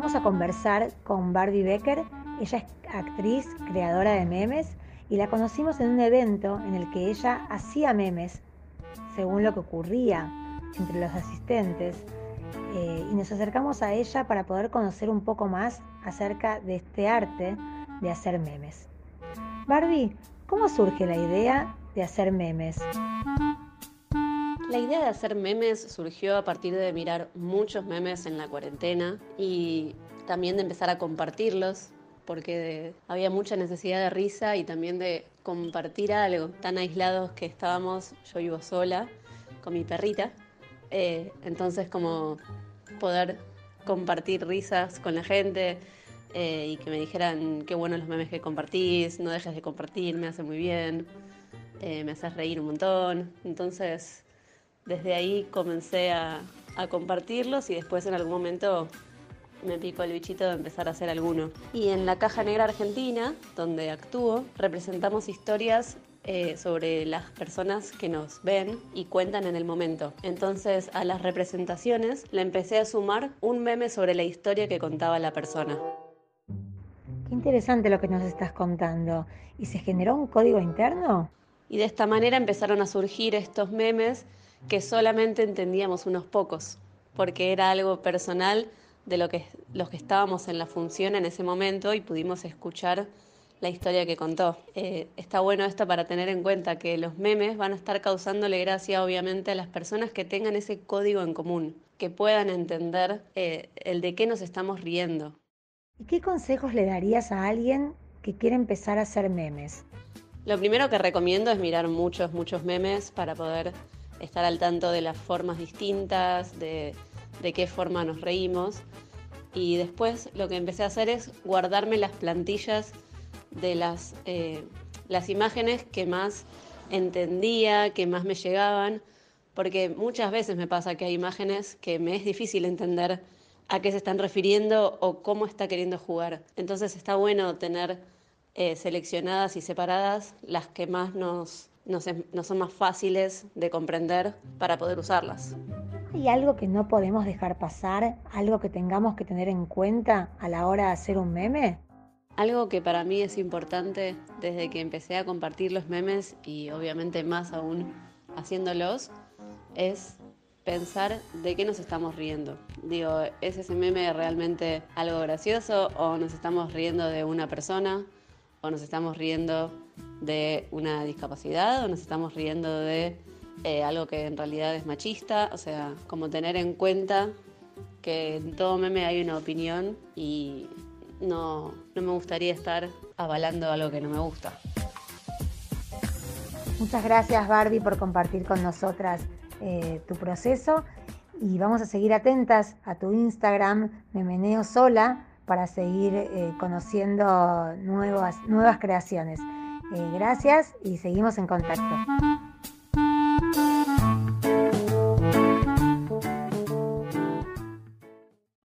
Vamos a conversar con Barbie Becker. Ella es actriz, creadora de memes y la conocimos en un evento en el que ella hacía memes según lo que ocurría entre los asistentes eh, y nos acercamos a ella para poder conocer un poco más acerca de este arte de hacer memes. Barbie, ¿cómo surge la idea de hacer memes? La idea de hacer memes surgió a partir de mirar muchos memes en la cuarentena y también de empezar a compartirlos, porque había mucha necesidad de risa y también de compartir algo. Tan aislados que estábamos, yo vivo sola con mi perrita, eh, entonces como poder compartir risas con la gente eh, y que me dijeran qué buenos los memes que compartís, no dejes de compartir, me hace muy bien, eh, me haces reír un montón. Entonces desde ahí comencé a, compartirlos y después en algún momento me picó el bichito de empezar a hacer alguno. Y en la Caja Negra Argentina, donde actúo, representamos historias eh, sobre las personas que nos ven y cuentan en el momento. Entonces a las representaciones le empecé a sumar un meme sobre la historia que contaba la persona. Qué interesante lo que nos estás contando. ¿Y se generó un código interno? Y de esta manera empezaron a surgir estos memes que solamente entendíamos unos pocos, porque era algo personal de lo que, los que estábamos en la función en ese momento y pudimos escuchar la historia que contó. Eh, está bueno esto para tener en cuenta que los memes van a estar causándole gracia obviamente a las personas que tengan ese código en común, que puedan entender eh, el de qué nos estamos riendo. ¿Y qué consejos le darías a alguien que quiere empezar a hacer memes? Lo primero que recomiendo es mirar muchos, muchos memes para poder estar al tanto de las formas distintas, de, qué forma nos reímos. Y después lo que empecé a hacer es guardarme las plantillas de las, eh, las imágenes que más entendía, que más me llegaban, porque muchas veces me pasa que hay imágenes que me es difícil entender a qué se están refiriendo o cómo está queriendo jugar. Entonces está bueno tener eh, seleccionadas y separadas las que más nos, no son más fáciles de comprender para poder usarlas. ¿Hay algo que no podemos dejar pasar? ¿Algo que tengamos que tener en cuenta a la hora de hacer un meme? Algo que para mí es importante desde que empecé a compartir los memes y obviamente más aún haciéndolos es pensar de qué nos estamos riendo. Digo, ¿es ese meme realmente algo gracioso o nos estamos riendo de una persona o nos estamos riendo de una discapacidad o nos estamos riendo de eh, algo que en realidad es machista, o sea, como tener en cuenta que en todo meme hay una opinión y no, no me gustaría estar avalando algo que no me gusta. Muchas gracias Barbie por compartir con nosotras eh, tu proceso y vamos a seguir atentas a tu Instagram Memeneo Sola para seguir eh, conociendo nuevas, nuevas creaciones. Eh, gracias y seguimos en contacto.